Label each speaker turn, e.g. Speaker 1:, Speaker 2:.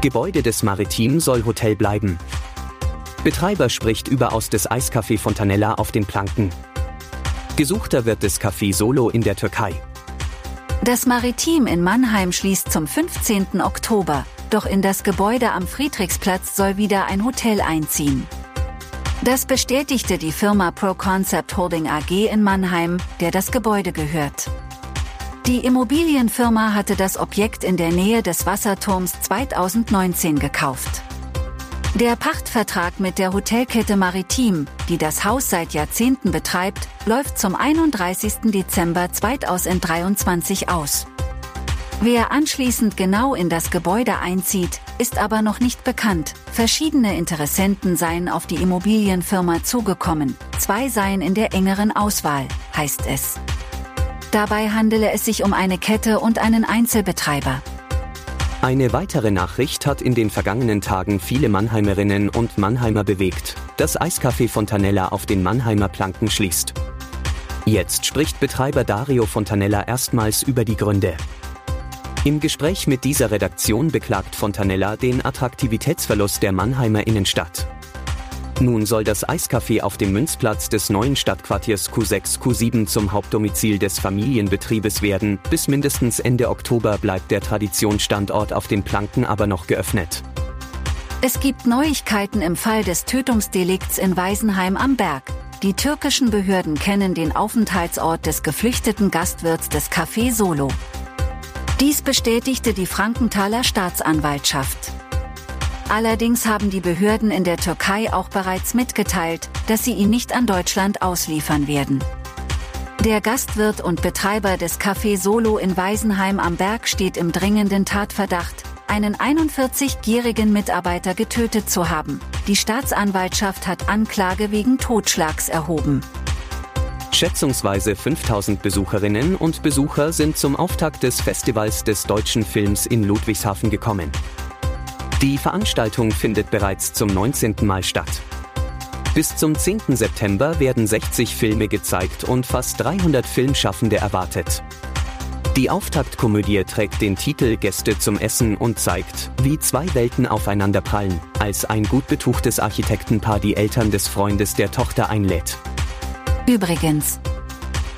Speaker 1: Gebäude des Maritim soll Hotel bleiben. Betreiber spricht überaus des Eiscafé Fontanella auf den Planken. Gesuchter wird des Café Solo in der Türkei.
Speaker 2: Das Maritim in Mannheim schließt zum 15. Oktober, doch in das Gebäude am Friedrichsplatz soll wieder ein Hotel einziehen. Das bestätigte die Firma Pro Concept Holding AG in Mannheim, der das Gebäude gehört. Die Immobilienfirma hatte das Objekt in der Nähe des Wasserturms 2019 gekauft. Der Pachtvertrag mit der Hotelkette Maritim, die das Haus seit Jahrzehnten betreibt, läuft zum 31. Dezember 2023 aus. Wer anschließend genau in das Gebäude einzieht, ist aber noch nicht bekannt. Verschiedene Interessenten seien auf die Immobilienfirma zugekommen, zwei seien in der engeren Auswahl, heißt es. Dabei handele es sich um eine Kette und einen Einzelbetreiber.
Speaker 1: Eine weitere Nachricht hat in den vergangenen Tagen viele Mannheimerinnen und Mannheimer bewegt. Das Eiscafé Fontanella auf den Mannheimer Planken schließt. Jetzt spricht Betreiber Dario Fontanella erstmals über die Gründe. Im Gespräch mit dieser Redaktion beklagt Fontanella den Attraktivitätsverlust der Mannheimer Innenstadt. Nun soll das Eiscafé auf dem Münzplatz des neuen Stadtquartiers Q6 Q7 zum Hauptdomizil des Familienbetriebes werden. Bis mindestens Ende Oktober bleibt der Traditionsstandort auf den Planken aber noch geöffnet.
Speaker 2: Es gibt Neuigkeiten im Fall des Tötungsdelikts in Weisenheim am Berg. Die türkischen Behörden kennen den Aufenthaltsort des geflüchteten Gastwirts des Café Solo. Dies bestätigte die Frankenthaler Staatsanwaltschaft. Allerdings haben die Behörden in der Türkei auch bereits mitgeteilt, dass sie ihn nicht an Deutschland ausliefern werden. Der Gastwirt und Betreiber des Café Solo in Weisenheim am Berg steht im dringenden Tatverdacht, einen 41-jährigen Mitarbeiter getötet zu haben. Die Staatsanwaltschaft hat Anklage wegen Totschlags erhoben.
Speaker 1: Schätzungsweise 5000 Besucherinnen und Besucher sind zum Auftakt des Festivals des deutschen Films in Ludwigshafen gekommen. Die Veranstaltung findet bereits zum 19. Mal statt. Bis zum 10. September werden 60 Filme gezeigt und fast 300 Filmschaffende erwartet. Die Auftaktkomödie trägt den Titel Gäste zum Essen und zeigt, wie zwei Welten aufeinanderprallen, als ein gut betuchtes Architektenpaar die Eltern des Freundes der Tochter einlädt.
Speaker 2: Übrigens,